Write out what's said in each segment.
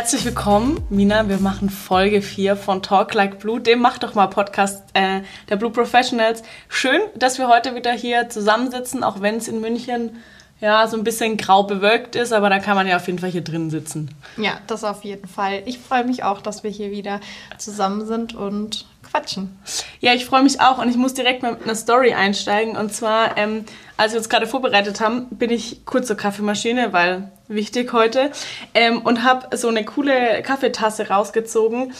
Herzlich willkommen, Mina. Wir machen Folge 4 von Talk Like Blue, dem Mach doch mal Podcast äh, der Blue Professionals. Schön, dass wir heute wieder hier zusammensitzen, auch wenn es in München ja so ein bisschen grau bewölkt ist, aber da kann man ja auf jeden Fall hier drin sitzen. Ja, das auf jeden Fall. Ich freue mich auch, dass wir hier wieder zusammen sind und quatschen. Ja, ich freue mich auch und ich muss direkt mit einer Story einsteigen. Und zwar, ähm, als wir uns gerade vorbereitet haben, bin ich kurz zur Kaffeemaschine, weil wichtig heute, ähm, und habe so eine coole Kaffeetasse rausgezogen.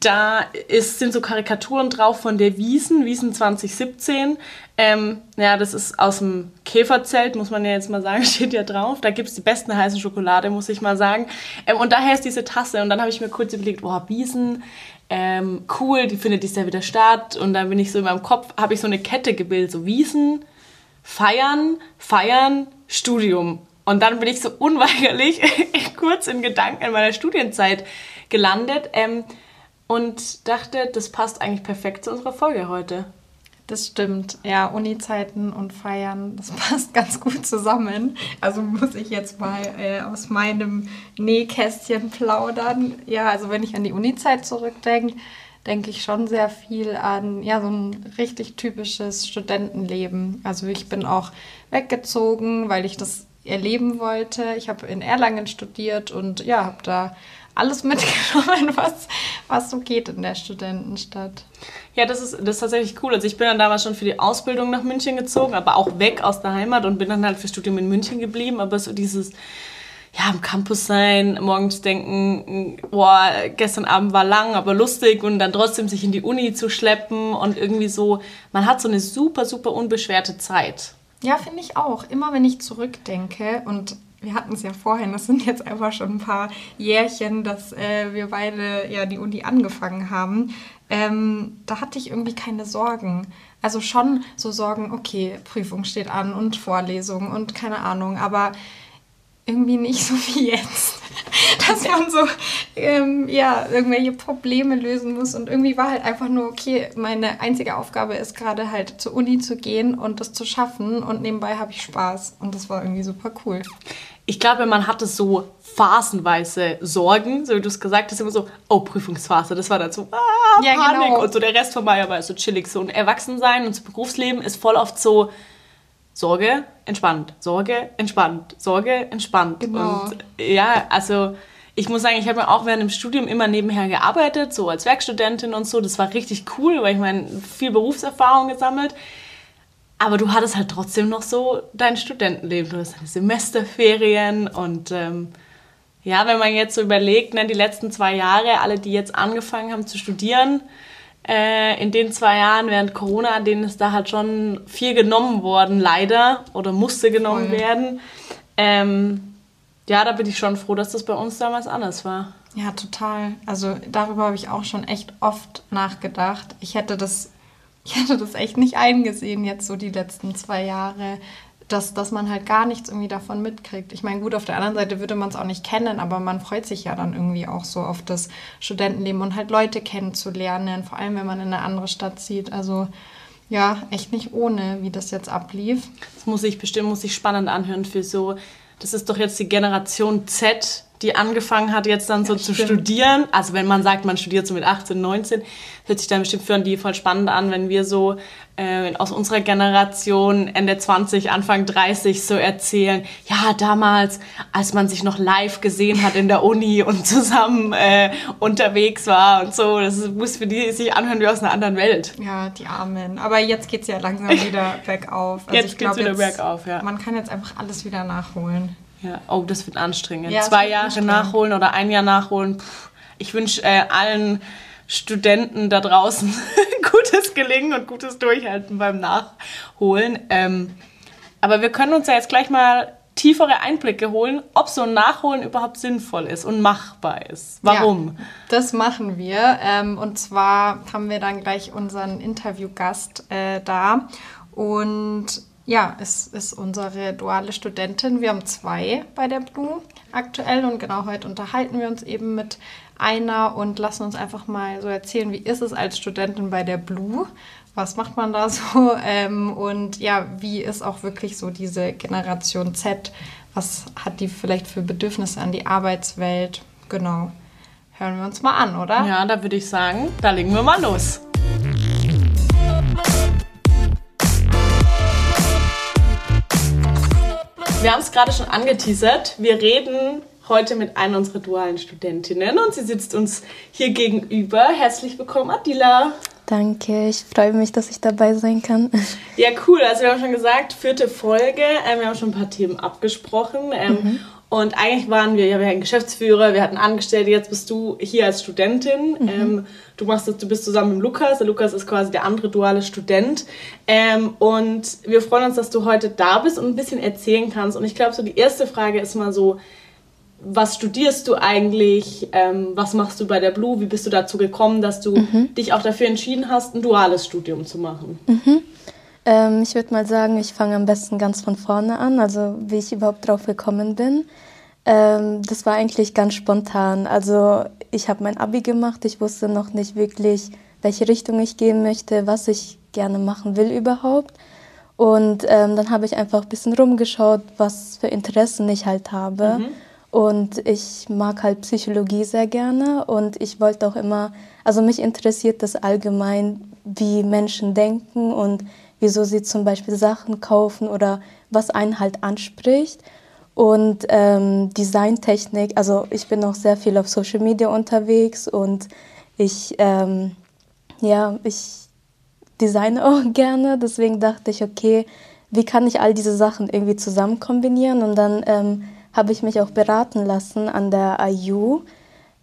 Da ist, sind so Karikaturen drauf von der Wiesen, Wiesen 2017. Ähm, ja, das ist aus dem Käferzelt, muss man ja jetzt mal sagen, steht ja drauf. Da gibt es die besten heißen Schokolade, muss ich mal sagen. Ähm, und daher ist diese Tasse. Und dann habe ich mir kurz überlegt, boah, Wiesen, ähm, cool, die findet dieses Jahr wieder statt. Und dann bin ich so in meinem Kopf, habe ich so eine Kette gebildet, so Wiesen, Feiern, Feiern, Studium. Und dann bin ich so unweigerlich kurz in Gedanken in meiner Studienzeit gelandet ähm, und dachte, das passt eigentlich perfekt zu unserer Folge heute. Das stimmt. Ja, Uni-Zeiten und Feiern, das passt ganz gut zusammen. Also muss ich jetzt mal äh, aus meinem Nähkästchen plaudern. Ja, also wenn ich an die Uni-Zeit zurückdenke, denke ich schon sehr viel an ja, so ein richtig typisches Studentenleben. Also ich bin auch weggezogen, weil ich das erleben wollte. Ich habe in Erlangen studiert und ja, habe da alles mitgenommen, was, was so geht in der Studentenstadt. Ja, das ist, das ist tatsächlich cool. Also ich bin dann damals schon für die Ausbildung nach München gezogen, aber auch weg aus der Heimat und bin dann halt für Studium in München geblieben. Aber so dieses, ja, am Campus sein, morgens denken, boah, gestern Abend war lang, aber lustig und dann trotzdem sich in die Uni zu schleppen und irgendwie so, man hat so eine super, super unbeschwerte Zeit. Ja, finde ich auch. Immer wenn ich zurückdenke und wir hatten es ja vorhin, das sind jetzt einfach schon ein paar Jährchen, dass äh, wir beide ja die Uni angefangen haben. Ähm, da hatte ich irgendwie keine Sorgen. Also schon so Sorgen, okay, Prüfung steht an und Vorlesung und keine Ahnung, aber irgendwie nicht so wie jetzt. Dass man so ähm, ja, irgendwelche Probleme lösen muss. Und irgendwie war halt einfach nur, okay, meine einzige Aufgabe ist gerade halt zur Uni zu gehen und das zu schaffen. Und nebenbei habe ich Spaß. Und das war irgendwie super cool ich glaube, man hatte so phasenweise Sorgen, so wie du es gesagt hast, immer so, oh, Prüfungsphase, das war dann so, ah, ja, Panik. Genau. Und so der Rest von mir war so chillig. So ein Erwachsensein und das Berufsleben ist voll oft so Sorge, entspannt, Sorge, entspannt, Sorge, entspannt. Genau. Und ja, also ich muss sagen, ich habe ja auch während dem Studium immer nebenher gearbeitet, so als Werkstudentin und so. Das war richtig cool, weil ich meine, viel Berufserfahrung gesammelt. Aber du hattest halt trotzdem noch so dein Studentenleben. Du hast deine Semesterferien und ähm, ja, wenn man jetzt so überlegt, ne, die letzten zwei Jahre, alle, die jetzt angefangen haben zu studieren, äh, in den zwei Jahren während Corona, denen ist da halt schon viel genommen worden, leider, oder musste genommen Voll. werden. Ähm, ja, da bin ich schon froh, dass das bei uns damals anders war. Ja, total. Also darüber habe ich auch schon echt oft nachgedacht. Ich hätte das ich hatte das echt nicht eingesehen, jetzt so die letzten zwei Jahre, dass, dass man halt gar nichts irgendwie davon mitkriegt. Ich meine, gut, auf der anderen Seite würde man es auch nicht kennen, aber man freut sich ja dann irgendwie auch so auf das Studentenleben und halt Leute kennenzulernen, vor allem wenn man in eine andere Stadt zieht. Also ja, echt nicht ohne, wie das jetzt ablief. Das muss ich bestimmt, muss ich spannend anhören für so, das ist doch jetzt die Generation Z, die angefangen hat, jetzt dann so ja, zu stimmt. studieren. Also wenn man sagt, man studiert so mit 18, 19, hört sich dann bestimmt für die voll spannend an, wenn wir so äh, aus unserer Generation Ende 20, Anfang 30 so erzählen, ja, damals, als man sich noch live gesehen hat in der Uni und zusammen äh, unterwegs war und so, das muss für die sich anhören wie aus einer anderen Welt. Ja, die Armen. Aber jetzt geht es ja langsam wieder bergauf. Also jetzt geht es wieder jetzt, bergauf, ja. Man kann jetzt einfach alles wieder nachholen. Ja, oh, das wird anstrengend. Ja, Zwei Jahre anstrengend. nachholen oder ein Jahr nachholen. Ich wünsche äh, allen Studenten da draußen gutes Gelingen und gutes Durchhalten beim Nachholen. Ähm, aber wir können uns ja jetzt gleich mal tiefere Einblicke holen, ob so ein Nachholen überhaupt sinnvoll ist und machbar ist. Warum? Ja, das machen wir. Ähm, und zwar haben wir dann gleich unseren Interviewgast äh, da. Und ja, es ist unsere duale Studentin. Wir haben zwei bei der Blue aktuell und genau heute unterhalten wir uns eben mit einer und lassen uns einfach mal so erzählen, wie ist es als Studentin bei der Blue? Was macht man da so? Ähm, und ja, wie ist auch wirklich so diese Generation Z? Was hat die vielleicht für Bedürfnisse an die Arbeitswelt? genau, hören wir uns mal an, oder? Ja, da würde ich sagen, da legen wir mal los. Wir haben es gerade schon angeteasert. Wir reden heute mit einer unserer dualen Studentinnen und sie sitzt uns hier gegenüber. Herzlich willkommen, Adila. Danke, ich freue mich, dass ich dabei sein kann. Ja, cool. Also wir haben schon gesagt, vierte Folge. Ähm, wir haben schon ein paar Themen abgesprochen. Ähm, mhm. Und eigentlich waren wir, ja, wir hatten Geschäftsführer, wir hatten Angestellte, jetzt bist du hier als Studentin. Mhm. Ähm, du, machst das, du bist zusammen mit Lukas. Der Lukas ist quasi der andere duale Student. Ähm, und wir freuen uns, dass du heute da bist und ein bisschen erzählen kannst. Und ich glaube, so die erste Frage ist mal so, was studierst du eigentlich? Ähm, was machst du bei der Blue? Wie bist du dazu gekommen, dass du mhm. dich auch dafür entschieden hast, ein duales Studium zu machen? Mhm. Ähm, ich würde mal sagen, ich fange am besten ganz von vorne an, also wie ich überhaupt drauf gekommen bin. Ähm, das war eigentlich ganz spontan. Also ich habe mein ABI gemacht, ich wusste noch nicht wirklich, welche Richtung ich gehen möchte, was ich gerne machen will überhaupt. Und ähm, dann habe ich einfach ein bisschen rumgeschaut, was für Interessen ich halt habe. Mhm. Und ich mag halt Psychologie sehr gerne und ich wollte auch immer, also mich interessiert das allgemein, wie Menschen denken und wieso sie zum Beispiel Sachen kaufen oder was einen halt anspricht. Und ähm, Designtechnik, also ich bin auch sehr viel auf Social Media unterwegs und ich, ähm, ja, ich designe auch gerne. Deswegen dachte ich, okay, wie kann ich all diese Sachen irgendwie zusammen kombinieren? Und dann ähm, habe ich mich auch beraten lassen an der IU.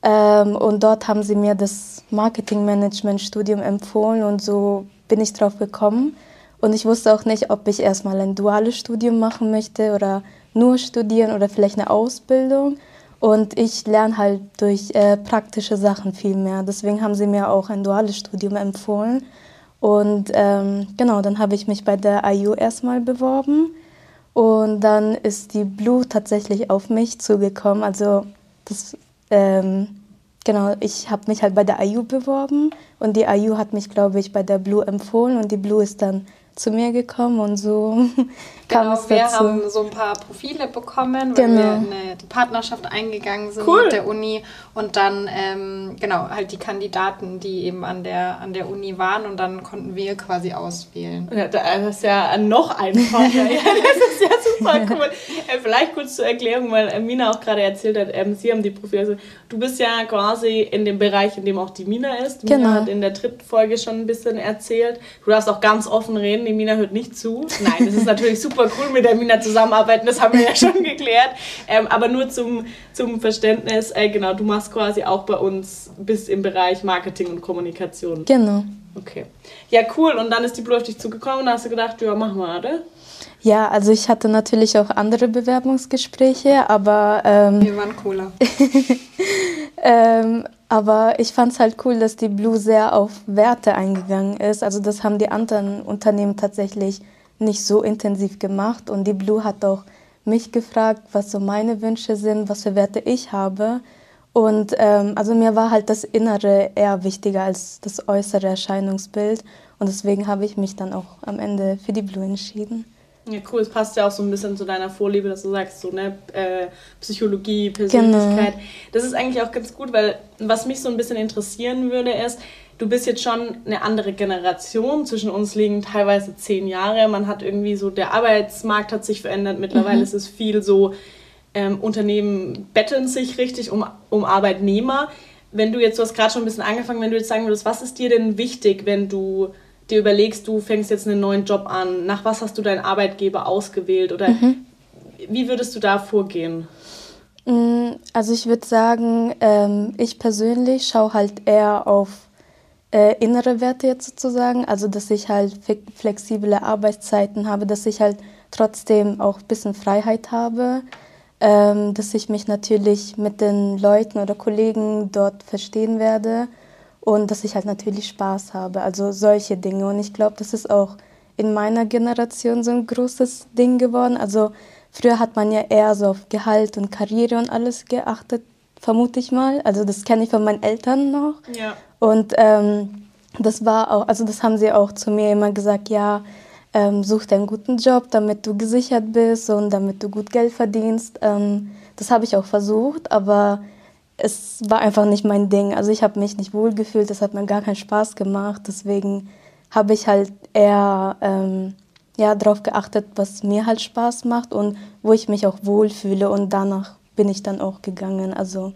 Ähm, und dort haben sie mir das Marketingmanagement-Studium empfohlen und so bin ich drauf gekommen. Und ich wusste auch nicht, ob ich erstmal ein duales Studium machen möchte oder nur studieren oder vielleicht eine Ausbildung. Und ich lerne halt durch äh, praktische Sachen viel mehr. Deswegen haben sie mir auch ein duales Studium empfohlen. Und ähm, genau, dann habe ich mich bei der IU erstmal beworben. Und dann ist die Blue tatsächlich auf mich zugekommen. Also das, ähm, genau, ich habe mich halt bei der IU beworben und die IU hat mich, glaube ich, bei der Blue empfohlen und die Blue ist dann zu mir gekommen und so kam genau, es wir dazu. haben so ein paar Profile bekommen, weil genau. wir eine die Partnerschaft eingegangen sind cool. mit der Uni und dann ähm, genau halt die Kandidaten, die eben an der an der Uni waren und dann konnten wir quasi auswählen. Ja, das ist ja noch einfacher. ja, das ist ja super cool. Äh, vielleicht kurz zur Erklärung, weil Mina auch gerade erzählt hat, ähm, sie haben die Profile. Also, du bist ja quasi in dem Bereich, in dem auch die Mina ist. Mina genau. hat in der dritten Folge schon ein bisschen erzählt. Du darfst auch ganz offen reden die Mina hört nicht zu. Nein, es ist natürlich super cool, mit der Mina zusammenarbeiten, das haben wir ja schon geklärt. Ähm, aber nur zum, zum Verständnis, äh, genau, du machst quasi auch bei uns bis im Bereich Marketing und Kommunikation. Genau. Okay. Ja, cool. Und dann ist die Blue auf dich zugekommen und hast du gedacht, ja, machen wir, oder? Ja, also ich hatte natürlich auch andere Bewerbungsgespräche, aber... Ähm, wir waren cooler. ähm, aber ich fand es halt cool, dass die Blue sehr auf Werte eingegangen ist. Also das haben die anderen Unternehmen tatsächlich nicht so intensiv gemacht. Und die Blue hat auch mich gefragt, was so meine Wünsche sind, was für Werte ich habe. Und ähm, also mir war halt das Innere eher wichtiger als das äußere Erscheinungsbild. Und deswegen habe ich mich dann auch am Ende für die Blue entschieden. Ja, cool. Es passt ja auch so ein bisschen zu deiner Vorliebe, dass du sagst, so, ne, äh, Psychologie, Persönlichkeit. Genau. Das ist eigentlich auch ganz gut, weil was mich so ein bisschen interessieren würde, ist, du bist jetzt schon eine andere Generation. Zwischen uns liegen teilweise zehn Jahre. Man hat irgendwie so, der Arbeitsmarkt hat sich verändert. Mittlerweile mhm. ist es viel so, ähm, Unternehmen betteln sich richtig um, um Arbeitnehmer. Wenn du jetzt, du hast gerade schon ein bisschen angefangen, wenn du jetzt sagen würdest, was ist dir denn wichtig, wenn du dir überlegst, du fängst jetzt einen neuen Job an, nach was hast du deinen Arbeitgeber ausgewählt oder mhm. wie würdest du da vorgehen? Mm, also ich würde sagen, ähm, ich persönlich schaue halt eher auf äh, innere Werte jetzt sozusagen, also dass ich halt flexible Arbeitszeiten habe, dass ich halt trotzdem auch ein bisschen Freiheit habe, ähm, dass ich mich natürlich mit den Leuten oder Kollegen dort verstehen werde und dass ich halt natürlich Spaß habe. Also solche Dinge. Und ich glaube, das ist auch in meiner Generation so ein großes Ding geworden. Also früher hat man ja eher so auf Gehalt und Karriere und alles geachtet, vermute ich mal. Also das kenne ich von meinen Eltern noch. Ja. Und ähm, das war auch, also das haben sie auch zu mir immer gesagt, ja, ähm, such dir einen guten Job, damit du gesichert bist und damit du gut Geld verdienst. Ähm, das habe ich auch versucht, aber es war einfach nicht mein Ding. Also ich habe mich nicht wohl gefühlt, das hat mir gar keinen Spaß gemacht. Deswegen habe ich halt eher ähm, ja, darauf geachtet, was mir halt Spaß macht und wo ich mich auch wohlfühle. Und danach bin ich dann auch gegangen. Also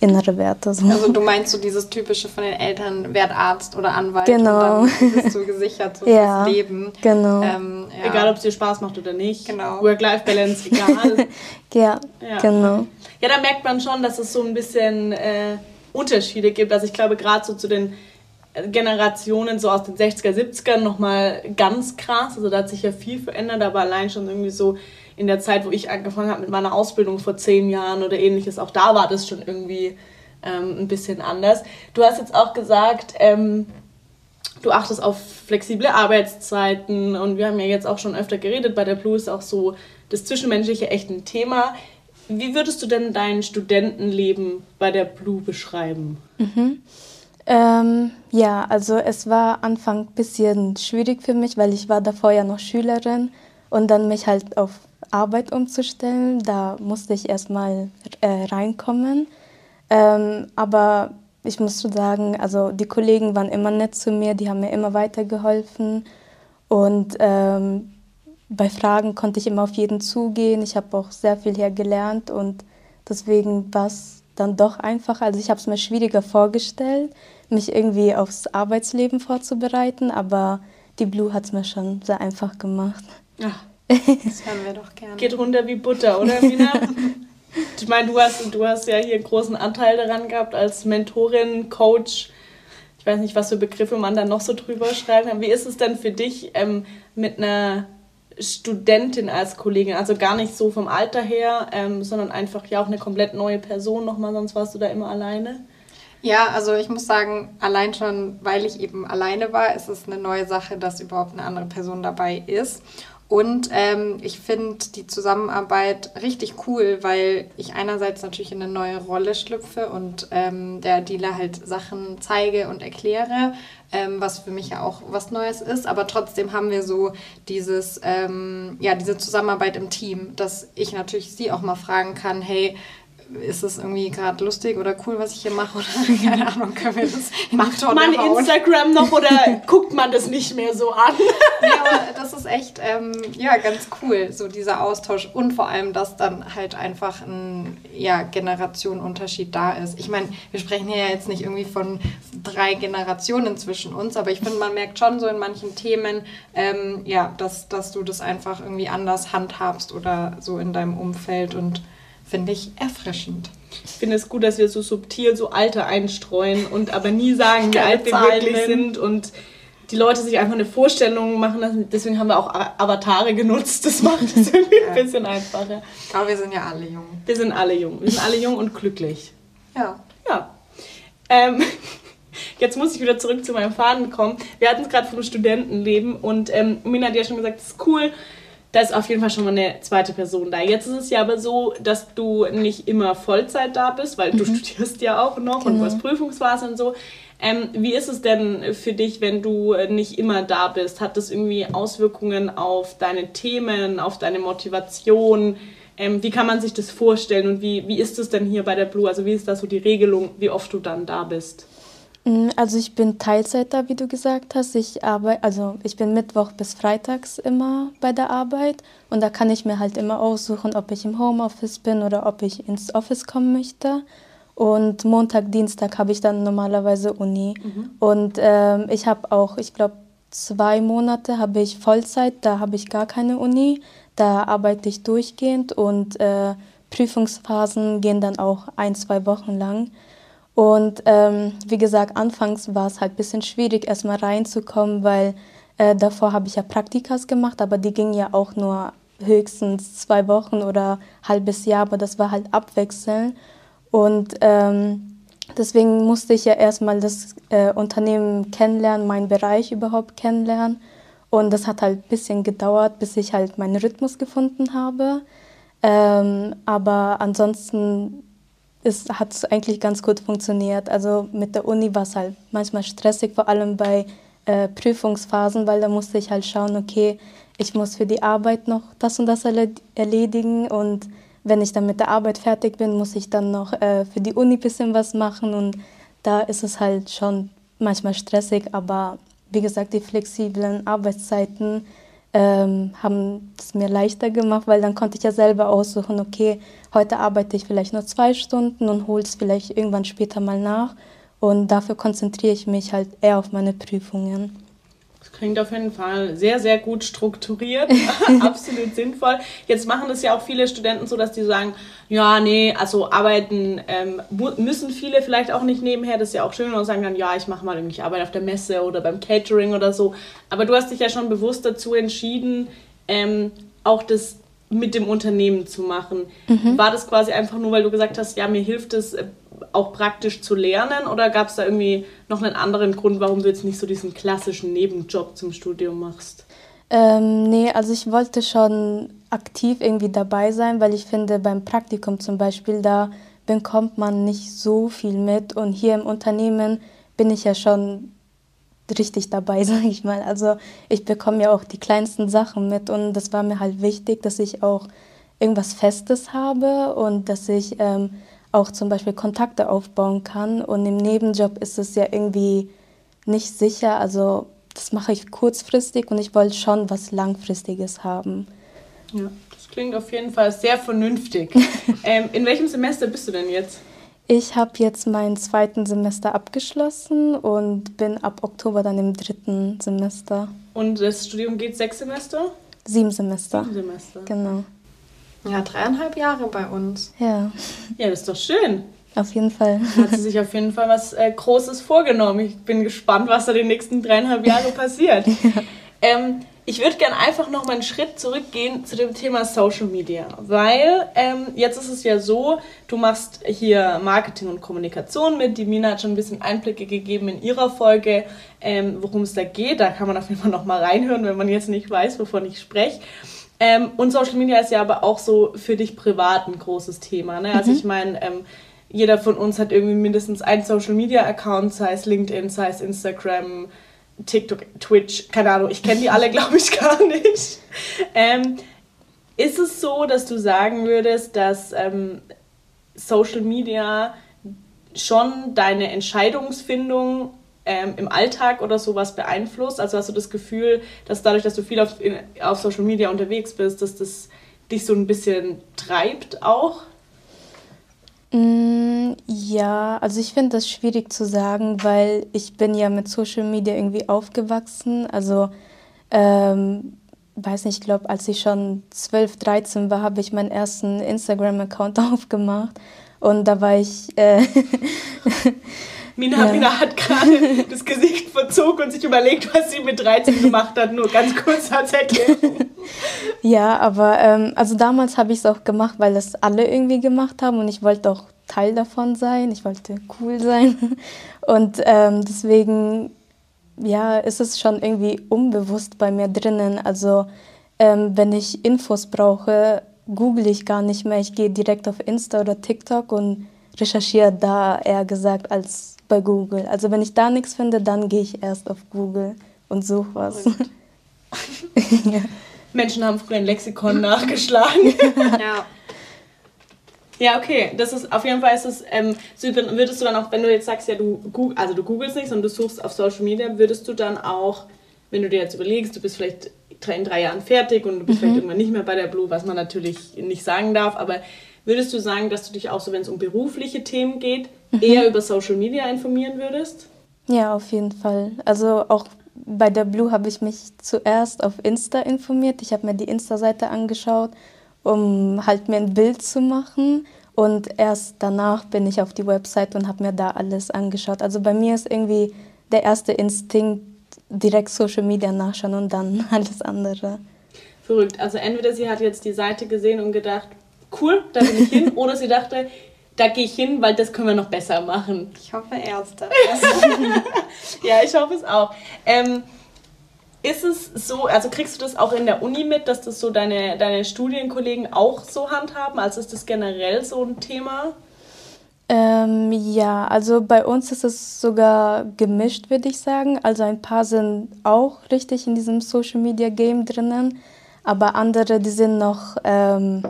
innere Werte. So. Also du meinst so dieses typische von den Eltern, werd Arzt oder Anwalt genau. und dann bist du gesichert so ja, fürs Leben. Genau. Ähm, ja. Egal, ob es dir Spaß macht oder nicht. Genau. Work-Life-Balance, egal. ja, ja, genau. Ja, da merkt man schon, dass es so ein bisschen äh, Unterschiede gibt. Also ich glaube, gerade so zu den Generationen so aus den 60er, 70ern nochmal ganz krass. Also da hat sich ja viel verändert, aber allein schon irgendwie so in der Zeit, wo ich angefangen habe mit meiner Ausbildung vor zehn Jahren oder ähnliches, auch da war das schon irgendwie ähm, ein bisschen anders. Du hast jetzt auch gesagt, ähm, du achtest auf flexible Arbeitszeiten und wir haben ja jetzt auch schon öfter geredet, bei der Blue ist auch so das Zwischenmenschliche echt ein Thema. Wie würdest du denn dein Studentenleben bei der Blue beschreiben? Mhm. Ähm, ja, also es war Anfang ein bisschen schwierig für mich, weil ich war davor ja noch Schülerin und dann mich halt auf Arbeit umzustellen. Da musste ich erstmal äh, reinkommen. Ähm, aber ich muss schon sagen, also die Kollegen waren immer nett zu mir, die haben mir immer weitergeholfen. Und ähm, bei Fragen konnte ich immer auf jeden zugehen. Ich habe auch sehr viel hier gelernt und deswegen war es dann doch einfach. Also ich habe es mir schwieriger vorgestellt, mich irgendwie aufs Arbeitsleben vorzubereiten, aber die Blue hat es mir schon sehr einfach gemacht. Ja, das hören wir doch gerne. Geht runter wie Butter, oder Mina? ich meine, du hast, du hast ja hier einen großen Anteil daran gehabt als Mentorin, Coach. Ich weiß nicht, was für Begriffe man da noch so drüber schreiben kann. Wie ist es denn für dich ähm, mit einer Studentin als Kollegin? Also gar nicht so vom Alter her, ähm, sondern einfach ja auch eine komplett neue Person nochmal, sonst warst du da immer alleine. Ja, also ich muss sagen, allein schon, weil ich eben alleine war, ist es eine neue Sache, dass überhaupt eine andere Person dabei ist. Und ähm, ich finde die Zusammenarbeit richtig cool, weil ich einerseits natürlich in eine neue Rolle schlüpfe und ähm, der Dealer halt Sachen zeige und erkläre, ähm, was für mich ja auch was Neues ist. Aber trotzdem haben wir so dieses, ähm, ja, diese Zusammenarbeit im Team, dass ich natürlich sie auch mal fragen kann, hey, ist es irgendwie gerade lustig oder cool, was ich hier mache? Oder keine Ahnung, können wir das Macht man hauen? Instagram noch oder guckt man das nicht mehr so an? ja, aber das ist echt, ähm, ja, ganz cool, so dieser Austausch und vor allem, dass dann halt einfach ein ja, Generationenunterschied da ist. Ich meine, wir sprechen hier ja jetzt nicht irgendwie von drei Generationen zwischen uns, aber ich finde, man merkt schon so in manchen Themen, ähm, ja, dass, dass du das einfach irgendwie anders handhabst oder so in deinem Umfeld und finde ich erfrischend. Ich finde es gut, dass wir so subtil so Alter einstreuen und aber nie sagen, wie alt wir wirklich sind und die Leute sich einfach eine Vorstellung machen lassen. Deswegen haben wir auch Avatare genutzt. Das macht es irgendwie ja. ein bisschen einfacher. Aber wir sind ja alle jung. Wir sind alle jung. Wir sind alle jung und glücklich. Ja. Ja. Ähm, jetzt muss ich wieder zurück zu meinem Faden kommen. Wir hatten es gerade vom Studentenleben und ähm, Mina hat ja schon gesagt, es ist cool, da ist auf jeden Fall schon mal eine zweite Person da. Jetzt ist es ja aber so, dass du nicht immer Vollzeit da bist, weil mhm. du studierst ja auch noch genau. und du hast Prüfungsphase und so. Ähm, wie ist es denn für dich, wenn du nicht immer da bist? Hat das irgendwie Auswirkungen auf deine Themen, auf deine Motivation? Ähm, wie kann man sich das vorstellen und wie, wie ist es denn hier bei der Blue? Also wie ist da so die Regelung, wie oft du dann da bist? Mm, also ich bin Teilzeit da, wie du gesagt hast. Ich arbeite, also ich bin Mittwoch bis Freitags immer bei der Arbeit und da kann ich mir halt immer aussuchen, ob ich im Homeoffice bin oder ob ich ins Office kommen möchte. Und Montag, Dienstag habe ich dann normalerweise Uni. Mhm. Und ähm, ich habe auch, ich glaube, zwei Monate habe ich Vollzeit, da habe ich gar keine Uni. Da arbeite ich durchgehend und äh, Prüfungsphasen gehen dann auch ein, zwei Wochen lang. Und ähm, wie gesagt, anfangs war es halt ein bisschen schwierig, erstmal reinzukommen, weil äh, davor habe ich ja Praktikas gemacht, aber die gingen ja auch nur höchstens zwei Wochen oder ein halbes Jahr, aber das war halt abwechselnd. Und ähm, deswegen musste ich ja erstmal das äh, Unternehmen kennenlernen, meinen Bereich überhaupt kennenlernen. Und das hat halt ein bisschen gedauert, bis ich halt meinen Rhythmus gefunden habe. Ähm, aber ansonsten es hat eigentlich ganz gut funktioniert. Also mit der Uni war es halt manchmal stressig, vor allem bei äh, Prüfungsphasen, weil da musste ich halt schauen, okay, ich muss für die Arbeit noch das und das erledigen und wenn ich dann mit der Arbeit fertig bin, muss ich dann noch äh, für die Uni ein bisschen was machen und da ist es halt schon manchmal stressig, aber wie gesagt, die flexiblen Arbeitszeiten ähm, haben es mir leichter gemacht, weil dann konnte ich ja selber aussuchen, okay, heute arbeite ich vielleicht nur zwei Stunden und hole es vielleicht irgendwann später mal nach. Und dafür konzentriere ich mich halt eher auf meine Prüfungen. Klingt auf jeden Fall sehr, sehr gut strukturiert, absolut sinnvoll. Jetzt machen das ja auch viele Studenten so, dass die sagen, ja, nee, also arbeiten ähm, müssen viele vielleicht auch nicht nebenher, das ist ja auch schön, und sagen dann, ja, ich mache mal irgendwie Arbeit auf der Messe oder beim Catering oder so. Aber du hast dich ja schon bewusst dazu entschieden, ähm, auch das mit dem Unternehmen zu machen. Mhm. War das quasi einfach nur, weil du gesagt hast, ja, mir hilft es äh, auch praktisch zu lernen oder gab es da irgendwie noch einen anderen Grund, warum du jetzt nicht so diesen klassischen Nebenjob zum Studium machst? Ähm, nee, also ich wollte schon aktiv irgendwie dabei sein, weil ich finde, beim Praktikum zum Beispiel, da bekommt man nicht so viel mit und hier im Unternehmen bin ich ja schon richtig dabei, sage ich mal. Also ich bekomme ja auch die kleinsten Sachen mit und das war mir halt wichtig, dass ich auch irgendwas Festes habe und dass ich ähm, auch zum Beispiel Kontakte aufbauen kann. Und im Nebenjob ist es ja irgendwie nicht sicher. Also das mache ich kurzfristig und ich wollte schon was Langfristiges haben. Ja, das klingt auf jeden Fall sehr vernünftig. ähm, in welchem Semester bist du denn jetzt? Ich habe jetzt mein zweiten Semester abgeschlossen und bin ab Oktober dann im dritten Semester. Und das Studium geht sechs Semester? Sieben Semester. Sieben Semester. Genau. Ja, dreieinhalb Jahre bei uns. Ja. Ja, das ist doch schön. Auf jeden Fall. Hat sie sich auf jeden Fall was äh, Großes vorgenommen. Ich bin gespannt, was da die nächsten dreieinhalb Jahre passiert. ja. ähm, ich würde gerne einfach noch mal einen Schritt zurückgehen zu dem Thema Social Media, weil ähm, jetzt ist es ja so, du machst hier Marketing und Kommunikation mit. Die Mina hat schon ein bisschen Einblicke gegeben in ihrer Folge, ähm, worum es da geht. Da kann man auf jeden Fall noch mal reinhören, wenn man jetzt nicht weiß, wovon ich spreche. Ähm, und Social Media ist ja aber auch so für dich privat ein großes Thema. Ne? Also mhm. ich meine, ähm, jeder von uns hat irgendwie mindestens einen Social Media Account, sei es LinkedIn, sei es Instagram, TikTok, Twitch, keine Ahnung, ich kenne die alle, glaube ich, gar nicht. Ähm, ist es so, dass du sagen würdest, dass ähm, Social Media schon deine Entscheidungsfindung ähm, im Alltag oder sowas beeinflusst? Also hast du das Gefühl, dass dadurch, dass du viel auf, in, auf Social Media unterwegs bist, dass das dich so ein bisschen treibt auch? Mm, ja, also ich finde das schwierig zu sagen, weil ich bin ja mit Social Media irgendwie aufgewachsen. Also ähm, weiß nicht, ich glaube, als ich schon 12, 13 war, habe ich meinen ersten Instagram-Account aufgemacht. Und da war ich äh, Mina, ja. Mina hat gerade das Gesicht verzogen und sich überlegt, was sie mit 13 gemacht hat. Nur ganz kurz als Erklärung. ja, aber ähm, also damals habe ich es auch gemacht, weil es alle irgendwie gemacht haben und ich wollte auch Teil davon sein. Ich wollte cool sein. Und ähm, deswegen, ja, ist es schon irgendwie unbewusst bei mir drinnen. Also ähm, wenn ich Infos brauche, google ich gar nicht mehr. Ich gehe direkt auf Insta oder TikTok und recherchiere da eher gesagt als bei Google. Also wenn ich da nichts finde, dann gehe ich erst auf Google und suche was. ja. Menschen haben früher ein Lexikon nachgeschlagen. ja. Ja, okay. Das ist auf jeden Fall ist es, ähm, würdest du dann auch, wenn du jetzt sagst, ja, du also du googelst nicht, sondern du suchst auf Social Media, würdest du dann auch, wenn du dir jetzt überlegst, du bist vielleicht in drei Jahren fertig und du bist mhm. vielleicht irgendwann nicht mehr bei der Blue, was man natürlich nicht sagen darf, aber würdest du sagen, dass du dich auch so, wenn es um berufliche Themen geht, mhm. eher über Social Media informieren würdest? Ja, auf jeden Fall. Also auch bei der Blue habe ich mich zuerst auf Insta informiert. Ich habe mir die Insta-Seite angeschaut, um halt mir ein Bild zu machen. Und erst danach bin ich auf die Website und habe mir da alles angeschaut. Also bei mir ist irgendwie der erste Instinkt direkt Social Media nachschauen und dann alles andere. Verrückt. Also entweder sie hat jetzt die Seite gesehen und gedacht, cool, da bin ich hin, oder sie dachte, da gehe ich hin, weil das können wir noch besser machen. Ich hoffe erster. ja, ich hoffe es auch. Ähm, ist es so, also kriegst du das auch in der Uni mit, dass das so deine, deine Studienkollegen auch so handhaben? Also ist das generell so ein Thema? Ähm, ja, also bei uns ist es sogar gemischt, würde ich sagen. Also ein paar sind auch richtig in diesem Social Media Game drinnen, aber andere, die sind noch ähm,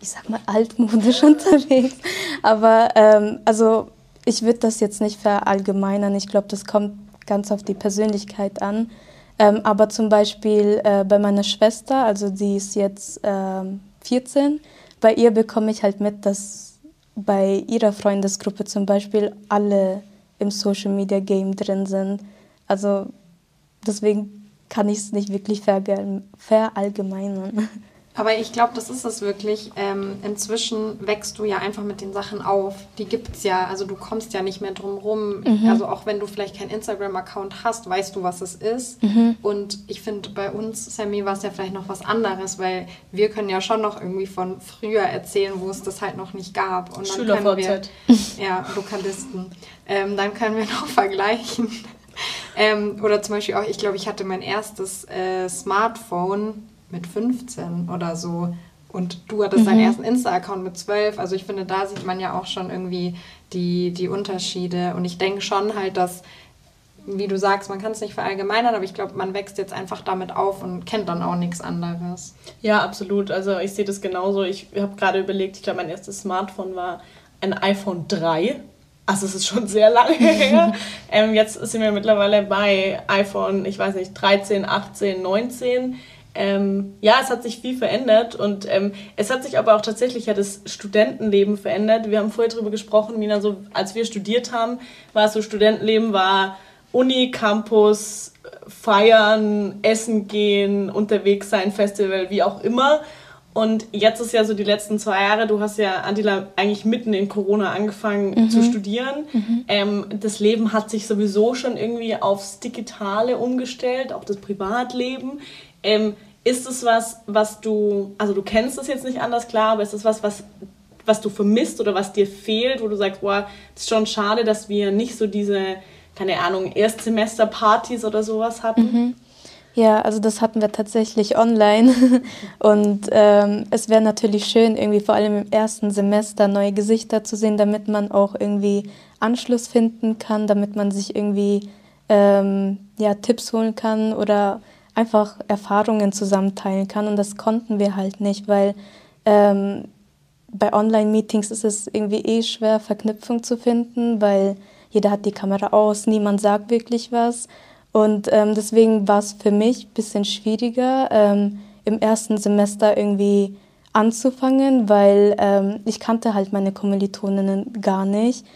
ich sag mal, altmodisch unterwegs. Aber ähm, also ich würde das jetzt nicht verallgemeinern. Ich glaube, das kommt ganz auf die Persönlichkeit an. Ähm, aber zum Beispiel äh, bei meiner Schwester, also die ist jetzt ähm, 14, bei ihr bekomme ich halt mit, dass bei ihrer Freundesgruppe zum Beispiel alle im Social Media Game drin sind. Also deswegen kann ich es nicht wirklich verallgemeinern. Aber ich glaube, das ist es wirklich. Ähm, inzwischen wächst du ja einfach mit den Sachen auf. Die gibt es ja. Also du kommst ja nicht mehr drum rum. Mhm. Also auch wenn du vielleicht keinen Instagram-Account hast, weißt du, was es ist. Mhm. Und ich finde, bei uns, Sammy, war es ja vielleicht noch was anderes, weil wir können ja schon noch irgendwie von früher erzählen, wo es das halt noch nicht gab. Und dann Schüler können wir, Ja, Lokalisten. Ähm, dann können wir noch vergleichen. ähm, oder zum Beispiel auch, ich glaube, ich hatte mein erstes äh, Smartphone mit 15 oder so. Und du hattest mhm. deinen ersten Insta-Account mit 12. Also ich finde, da sieht man ja auch schon irgendwie die, die Unterschiede. Und ich denke schon halt, dass, wie du sagst, man kann es nicht verallgemeinern, aber ich glaube, man wächst jetzt einfach damit auf und kennt dann auch nichts anderes. Ja, absolut. Also ich sehe das genauso. Ich habe gerade überlegt, ich glaube, mein erstes Smartphone war ein iPhone 3. Also es ist schon sehr lange her. ähm, jetzt sind wir mittlerweile bei iPhone, ich weiß nicht, 13, 18, 19 ähm, ja, es hat sich viel verändert und ähm, es hat sich aber auch tatsächlich ja das Studentenleben verändert. Wir haben vorher darüber gesprochen, Mina, so als wir studiert haben, war es so, Studentenleben war Uni, Campus, feiern, essen gehen, unterwegs sein, Festival, wie auch immer. Und jetzt ist ja so die letzten zwei Jahre, du hast ja, Antila, eigentlich mitten in Corona angefangen mhm. zu studieren. Mhm. Ähm, das Leben hat sich sowieso schon irgendwie aufs Digitale umgestellt, auch das Privatleben. Ähm, ist es was, was du, also du kennst es jetzt nicht anders, klar, aber ist es was, was, was du vermisst oder was dir fehlt, wo du sagst, boah, ist schon schade, dass wir nicht so diese, keine Ahnung, Erstsemester-Partys oder sowas hatten? Mhm. Ja, also das hatten wir tatsächlich online. Und ähm, es wäre natürlich schön, irgendwie vor allem im ersten Semester neue Gesichter zu sehen, damit man auch irgendwie Anschluss finden kann, damit man sich irgendwie ähm, ja, Tipps holen kann oder einfach Erfahrungen zusammenteilen kann. Und das konnten wir halt nicht, weil ähm, bei Online-Meetings ist es irgendwie eh schwer, Verknüpfung zu finden, weil jeder hat die Kamera aus, niemand sagt wirklich was. Und ähm, deswegen war es für mich ein bisschen schwieriger, ähm, im ersten Semester irgendwie anzufangen, weil ähm, ich kannte halt meine Kommilitoninnen gar nicht.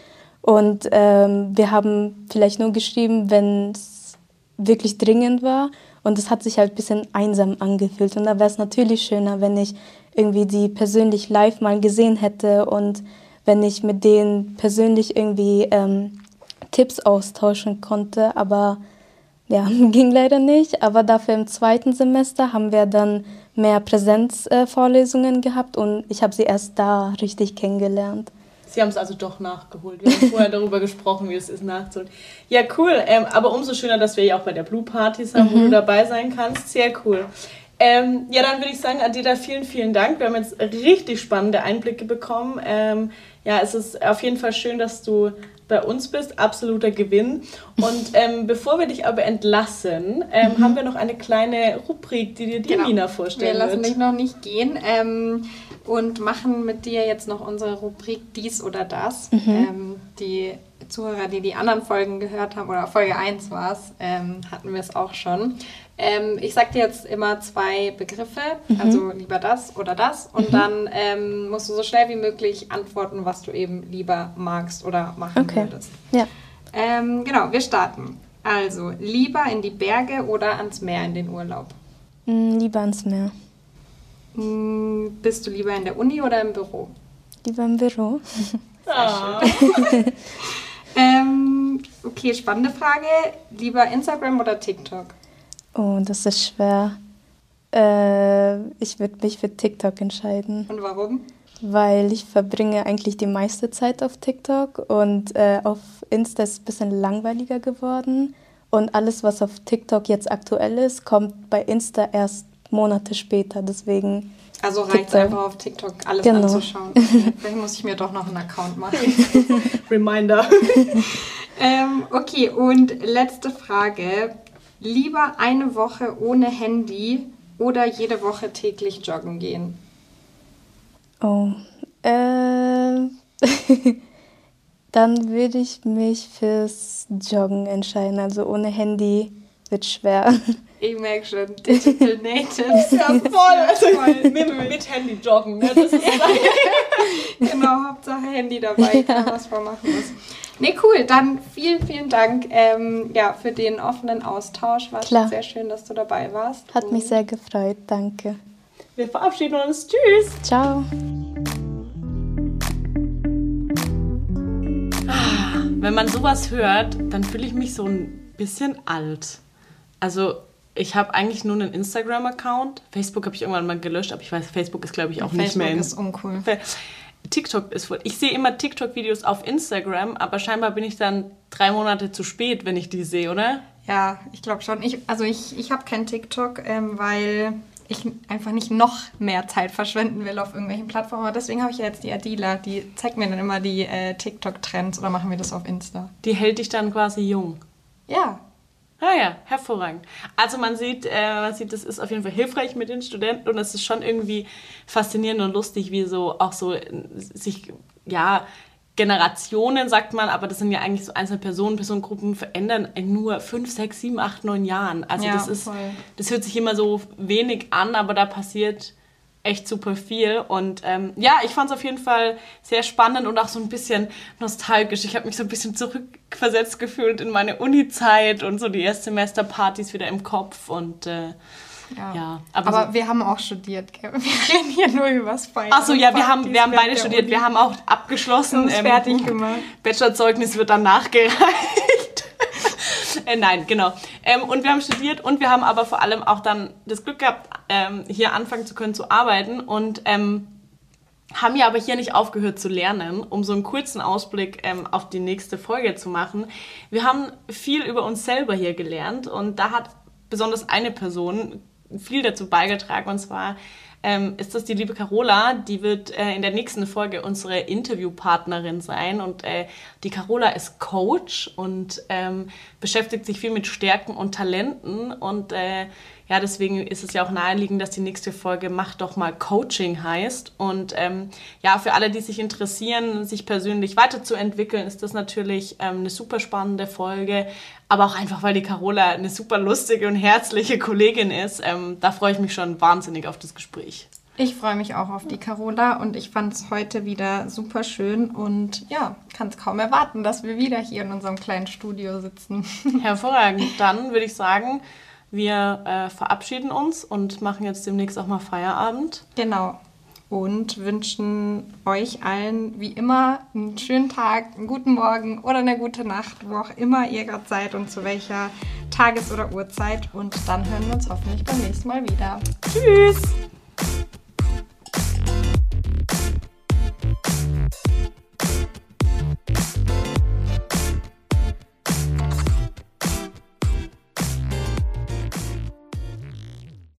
Und ähm, wir haben vielleicht nur geschrieben, wenn es wirklich dringend war. Und es hat sich halt ein bisschen einsam angefühlt. Und da wäre es natürlich schöner, wenn ich irgendwie die persönlich live mal gesehen hätte und wenn ich mit denen persönlich irgendwie ähm, Tipps austauschen konnte. Aber ja, ging leider nicht. Aber dafür im zweiten Semester haben wir dann mehr Präsenzvorlesungen äh, gehabt und ich habe sie erst da richtig kennengelernt. Sie haben es also doch nachgeholt. Wir haben vorher darüber gesprochen, wie es ist nachzuholen. Ja, cool. Ähm, aber umso schöner, dass wir ja auch bei der Blue Partys haben, mhm. wo du dabei sein kannst. Sehr cool. Ähm, ja, dann würde ich sagen, Adida, vielen, vielen Dank. Wir haben jetzt richtig spannende Einblicke bekommen. Ähm, ja, es ist auf jeden Fall schön, dass du bei uns bist. Absoluter Gewinn. Und ähm, bevor wir dich aber entlassen, ähm, mhm. haben wir noch eine kleine Rubrik, die dir die genau. Nina vorstellen Wir lassen dich noch nicht gehen. Ähm, und machen mit dir jetzt noch unsere Rubrik Dies oder Das. Mhm. Ähm, die Zuhörer, die die anderen Folgen gehört haben, oder Folge 1 war es, ähm, hatten wir es auch schon. Ähm, ich sage dir jetzt immer zwei Begriffe, mhm. also lieber das oder das. Und mhm. dann ähm, musst du so schnell wie möglich antworten, was du eben lieber magst oder machen okay. würdest. Ja. Ähm, genau, wir starten. Also, lieber in die Berge oder ans Meer in den Urlaub? Mm, lieber ans Meer. Hm, bist du lieber in der Uni oder im Büro? Lieber im Büro. Ah. ähm, okay, spannende Frage. Lieber Instagram oder TikTok? Oh, das ist schwer. Äh, ich würde mich für TikTok entscheiden. Und warum? Weil ich verbringe eigentlich die meiste Zeit auf TikTok und äh, auf Insta ist es ein bisschen langweiliger geworden. Und alles, was auf TikTok jetzt aktuell ist, kommt bei Insta erst Monate später. Deswegen. Also reicht es einfach auf TikTok alles genau. anzuschauen. Vielleicht muss ich mir doch noch einen Account machen. Reminder. ähm, okay, und letzte Frage. Lieber eine Woche ohne Handy oder jede Woche täglich joggen gehen? Oh, äh, dann würde ich mich fürs Joggen entscheiden. Also ohne Handy wird schwer. Ich merke schon, Digital Natives. ja, voll. Also voll. Mit, mit, Handy joggen. Ne? Das ist genau, Hauptsache Handy dabei, kann was vormachen muss. Nee, cool. Dann vielen, vielen Dank ähm, ja, für den offenen Austausch. War Klar. sehr schön, dass du dabei warst. Hat mich sehr gefreut. Danke. Wir verabschieden uns. Tschüss. Ciao. Ah, wenn man sowas hört, dann fühle ich mich so ein bisschen alt. Also ich habe eigentlich nur einen Instagram-Account. Facebook habe ich irgendwann mal gelöscht, aber ich weiß, Facebook ist, glaube ich, auch Facebook nicht mehr. Facebook ist uncool. TikTok ist wohl. Ich sehe immer TikTok-Videos auf Instagram, aber scheinbar bin ich dann drei Monate zu spät, wenn ich die sehe, oder? Ja, ich glaube schon. Ich, also ich, ich habe kein TikTok, ähm, weil ich einfach nicht noch mehr Zeit verschwenden will auf irgendwelchen Plattformen. Deswegen habe ich ja jetzt die Adila, die zeigt mir dann immer die äh, TikTok-Trends oder machen wir das auf Insta. Die hält dich dann quasi jung. Ja, Ah ja, hervorragend. Also man sieht, äh, man sieht, das ist auf jeden Fall hilfreich mit den Studenten und es ist schon irgendwie faszinierend und lustig, wie so auch so sich, ja, Generationen sagt man, aber das sind ja eigentlich so einzelne Personen, Personengruppen verändern in nur fünf, sechs, sieben, acht, neun Jahren. Also ja, das ist, voll. das hört sich immer so wenig an, aber da passiert echt super viel. Und ähm, ja, ich fand es auf jeden Fall sehr spannend und auch so ein bisschen nostalgisch. Ich habe mich so ein bisschen zurückversetzt gefühlt in meine Uni-Zeit und so die Erstsemesterpartys wieder im Kopf und äh, ja. ja. aber, aber so wir haben auch studiert, gell? Wir reden hier nur übers Feiern. Achso, ja, wir haben, wir haben beide studiert. Wir haben auch abgeschlossen. Ähm, fertig gemacht. Bachelorzeugnis wird dann nachgereicht. äh, nein, genau. Ähm, und wir haben studiert und wir haben aber vor allem auch dann das Glück gehabt, ähm, hier anfangen zu können zu arbeiten und ähm, haben ja aber hier nicht aufgehört zu lernen, um so einen kurzen Ausblick ähm, auf die nächste Folge zu machen. Wir haben viel über uns selber hier gelernt und da hat besonders eine Person viel dazu beigetragen und zwar ähm, ist das die liebe Carola. Die wird äh, in der nächsten Folge unsere Interviewpartnerin sein. Und äh, die Carola ist Coach und ähm, beschäftigt sich viel mit Stärken und Talenten. Und äh, ja, deswegen ist es ja auch naheliegend, dass die nächste Folge Mach doch mal Coaching heißt. Und ähm, ja, für alle, die sich interessieren, sich persönlich weiterzuentwickeln, ist das natürlich ähm, eine super spannende Folge. Aber auch einfach, weil die Carola eine super lustige und herzliche Kollegin ist. Ähm, da freue ich mich schon wahnsinnig auf das Gespräch. Ich freue mich auch auf die Carola und ich fand es heute wieder super schön und ja, kann es kaum erwarten, dass wir wieder hier in unserem kleinen Studio sitzen. Hervorragend. Dann würde ich sagen, wir äh, verabschieden uns und machen jetzt demnächst auch mal Feierabend. Genau. Und wünschen euch allen wie immer einen schönen Tag, einen guten Morgen oder eine gute Nacht, wo auch immer ihr gerade seid und zu welcher Tages- oder Uhrzeit. Und dann hören wir uns hoffentlich beim nächsten Mal wieder. Tschüss! you